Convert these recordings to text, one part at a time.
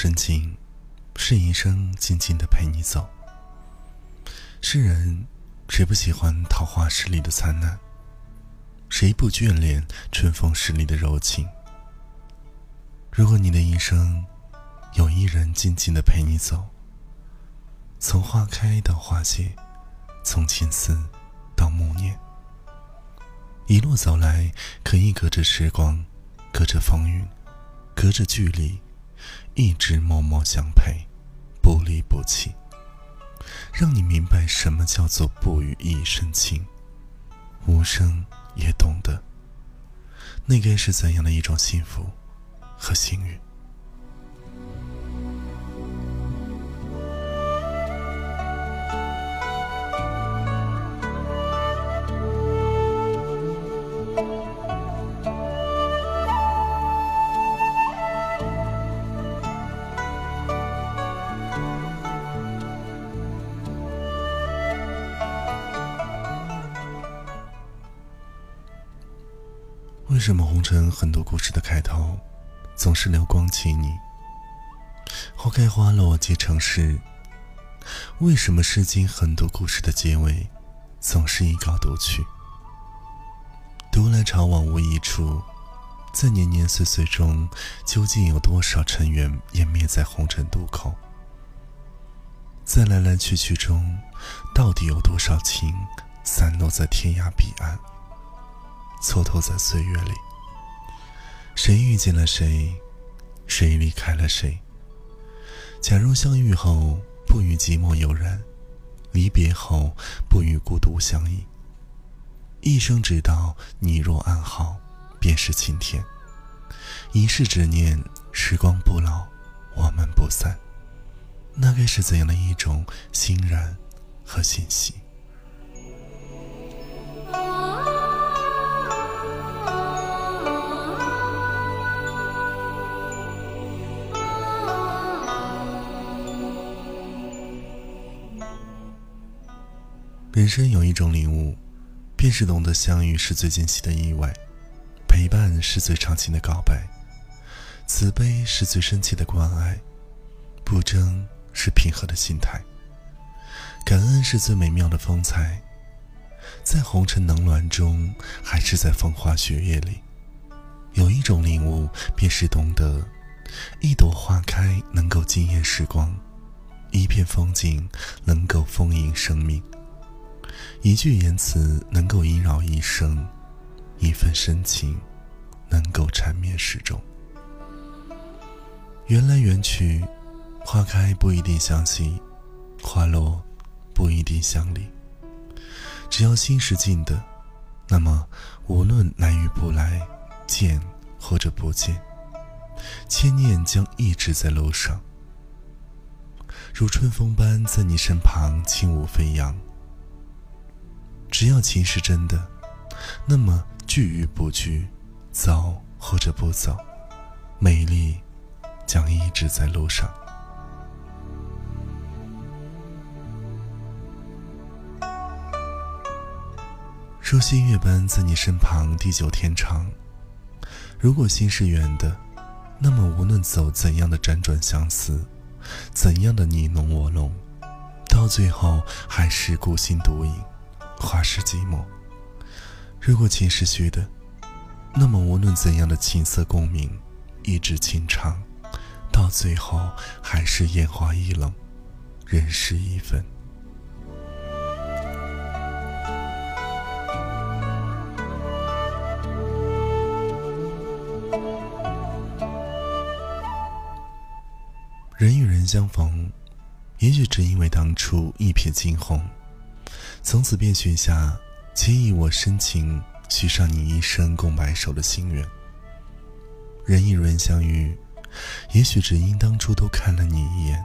深情，是一生静静的陪你走。世人谁不喜欢桃花十里的灿烂？谁不眷恋春风十里的柔情？如果你的一生有一人静静的陪你走，从花开到花谢，从青丝到暮年，一路走来，可以隔着时光，隔着风云，隔着距离，一直默默相陪，不离不弃，让你明白什么叫做不语一生情，无声。也懂得，那该是怎样的一种幸福和幸运。为什么红尘很多故事的开头总是流光起你？花开花落皆成诗。为什么诗经很多故事的结尾总是一稿独去？独来潮往无一处，在年年岁岁中，究竟有多少尘缘湮灭在红尘渡口？在来来去去中，到底有多少情散落在天涯彼岸？蹉跎在岁月里，谁遇见了谁，谁离开了谁？假如相遇后不与寂寞有染，离别后不与孤独相依，一生只道你若安好，便是晴天。一世执念，时光不老，我们不散，那该是怎样的一种欣然和欣喜？人生有一种领悟，便是懂得相遇是最惊喜的意外，陪伴是最长情的告白，慈悲是最深切的关爱，不争是平和的心态，感恩是最美妙的风采。在红尘冷暖中，还是在风花雪月里，有一种领悟，便是懂得，一朵花开能够惊艳时光，一片风景能够丰盈生命。一句言辞能够萦绕一生，一份深情能够缠绵始终。缘来缘去，花开不一定相惜，花落不一定相离。只要心是静的，那么无论来与不来，见或者不见，千念将一直在路上，如春风般在你身旁轻舞飞扬。只要情是真的，那么聚与不聚，走或者不走，美丽将一直在路上。如星月般在你身旁，地久天长。如果心是圆的，那么无论走怎样的辗转相思，怎样的你侬我侬，到最后还是孤心独饮。花是寂寞。如果情是虚的，那么无论怎样的琴瑟共鸣，一直情长，到最后还是烟花易冷，人事易分。人与人相逢，也许只因为当初一瞥惊鸿。从此便许下且以我深情许上你一生共白首的心愿。人与人相遇，也许只因当初多看了你一眼，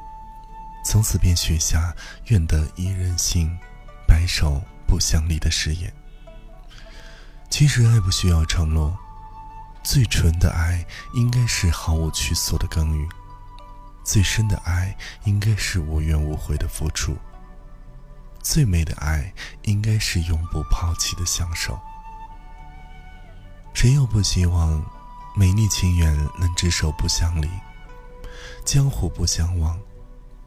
从此便许下愿得一人心，白首不相离的誓言。其实爱不需要承诺，最纯的爱应该是毫无去所的耕耘，最深的爱应该是无怨无悔的付出。最美的爱，应该是永不抛弃的相守。谁又不希望美丽情缘能执手不相离？江湖不相忘，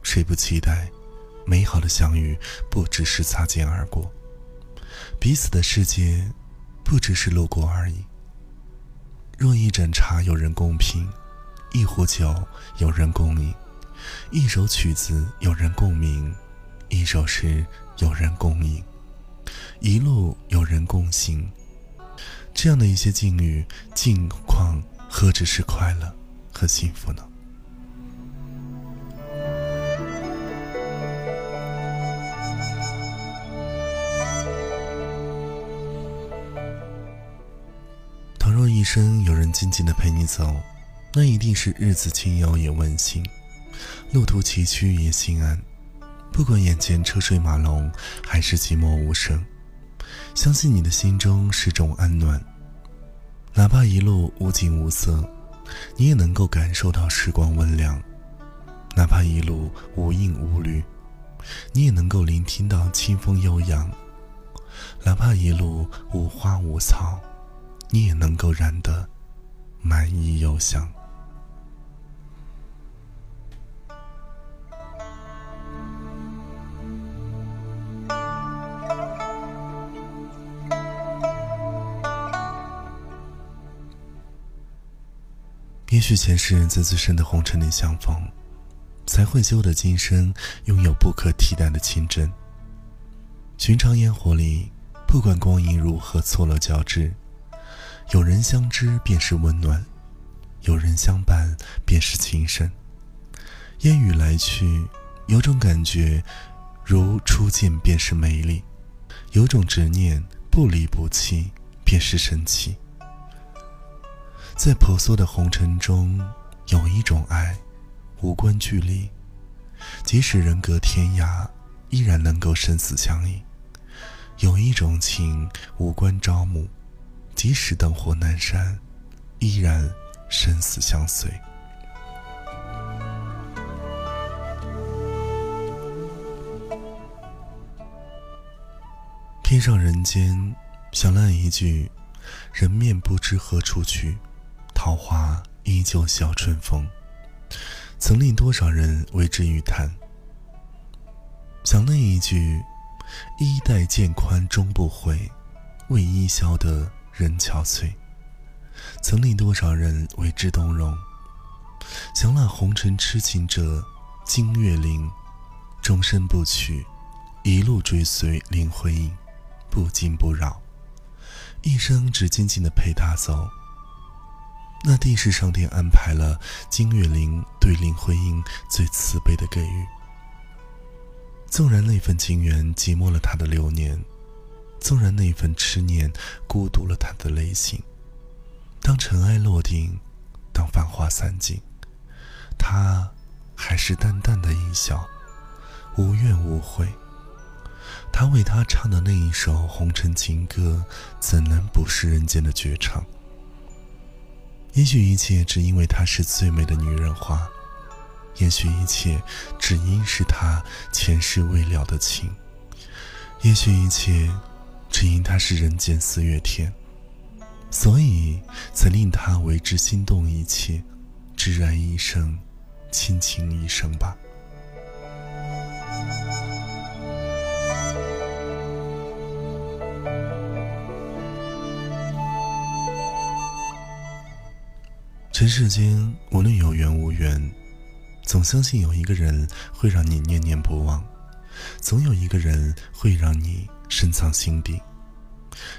谁不期待美好的相遇不只是擦肩而过？彼此的世界不只是路过而已。若一盏茶有人共品，一壶酒有人共饮，一首曲子有人共鸣，一首诗有人共饮，一路有人共行，这样的一些境遇境况，何止是快乐和幸福呢？倘若一生有人静静的陪你走，那一定是日子轻悠也温馨，路途崎岖也心安。不管眼前车水马龙，还是寂寞无声，相信你的心中始终安暖。哪怕一路无景无色，你也能够感受到时光温凉；哪怕一路无影无虑，你也能够聆听到清风悠扬；哪怕一路无花无草。你也能够燃得满意幽香。也许前世在自身的红尘里相逢，才会修得今生拥有不可替代的情真。寻常烟火里，不管光阴如何错落交织。有人相知便是温暖，有人相伴便是情深。烟雨来去，有种感觉，如初见便是美丽；有种执念，不离不弃便是神奇。在婆娑的红尘中，有一种爱，无关距离，即使人隔天涯，依然能够生死相依；有一种情，无关朝暮。即使灯火阑珊，依然生死相随。天上人间，想了一句：“人面不知何处去，桃花依旧笑春风。”曾令多少人为之欲叹。想那一句：“衣带渐宽终不悔，为伊消得。”人憔悴，曾令多少人为之动容。想那红尘痴情者，金岳霖，终身不娶，一路追随林徽因，不惊不扰，一生只静静的陪她走。那定是上天安排了金岳霖对林徽因最慈悲的给予。纵然那份情缘寂寞了他的流年。纵然那份痴念孤独了他的内心，当尘埃落定，当繁花散尽，他还是淡淡的一笑，无怨无悔。他为他唱的那一首红尘情歌，怎能不是人间的绝唱？也许一切只因为她是最美的女人花，也许一切只因是她前世未了的情，也许一切。只因她是人间四月天，所以才令他为之心动一切，挚爱一生，倾情一生吧。尘世间无论有缘无缘，总相信有一个人会让你念念不忘，总有一个人会让你。深藏心底。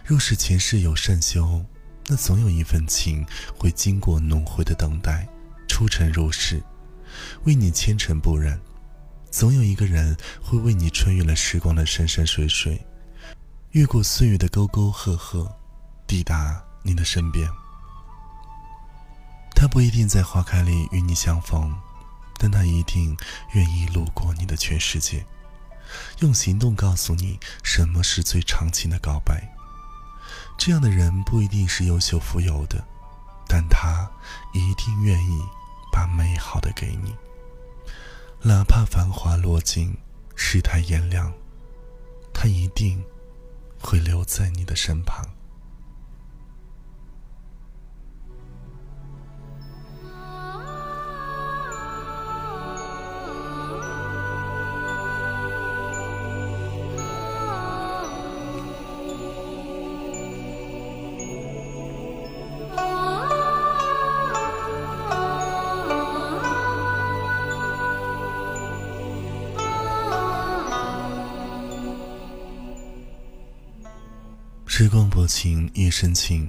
若是前世有善修，那总有一份情会经过轮回的等待，出尘入世，为你纤尘不染。总有一个人会为你穿越了时光的山山水水，越过岁月的沟沟壑壑，抵达你的身边。他不一定在花开里与你相逢，但他一定愿意路过你的全世界。用行动告诉你什么是最长情的告白。这样的人不一定是优秀富有的，但他一定愿意把美好的给你。哪怕繁华落尽，世态炎凉，他一定会留在你的身旁。时光薄情，夜深情。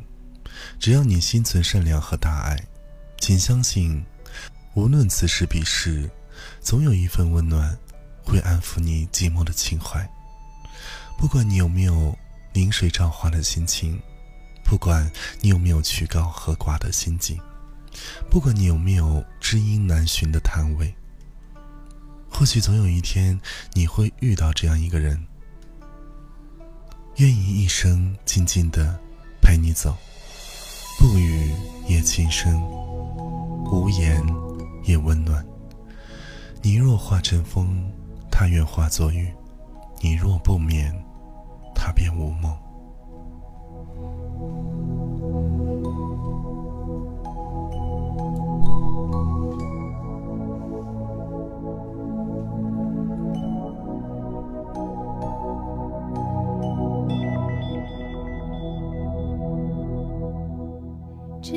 只要你心存善良和大爱，请相信，无论此时彼时，总有一份温暖会安抚你寂寞的情怀。不管你有没有临水照花的心情，不管你有没有曲高和寡的心境，不管你有没有知音难寻的摊位，或许总有一天你会遇到这样一个人。愿意一生静静的陪你走，不语也轻声，无言也温暖。你若化成风，他愿化作雨；你若不眠，他便无梦。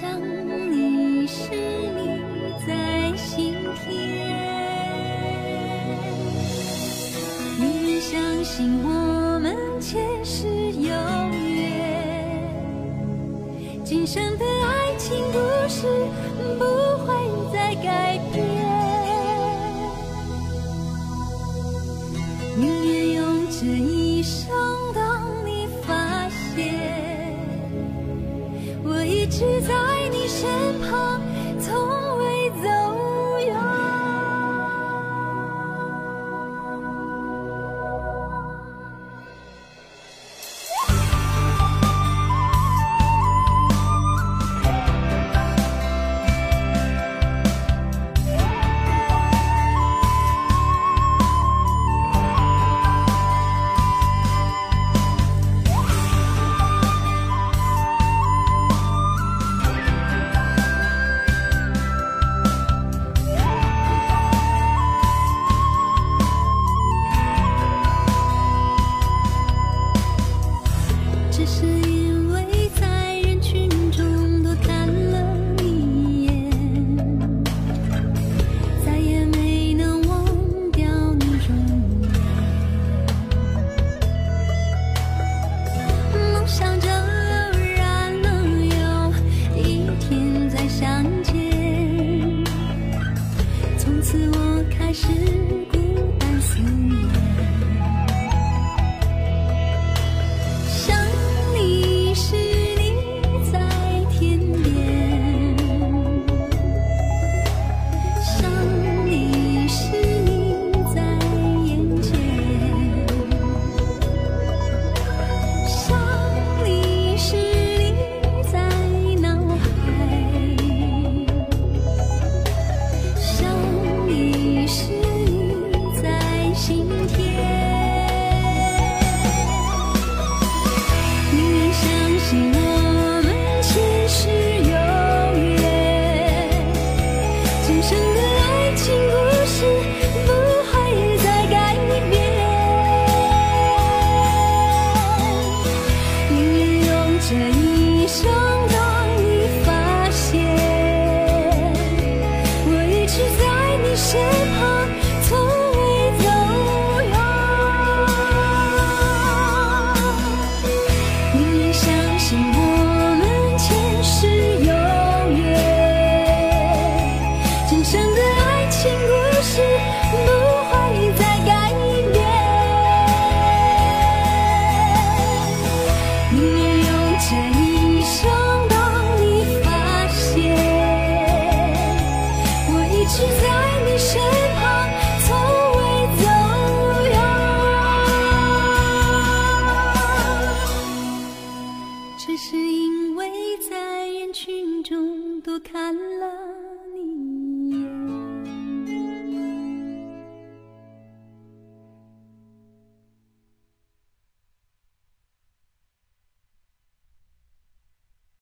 想你时，你在心田。宁愿相信我们前世有缘，今生的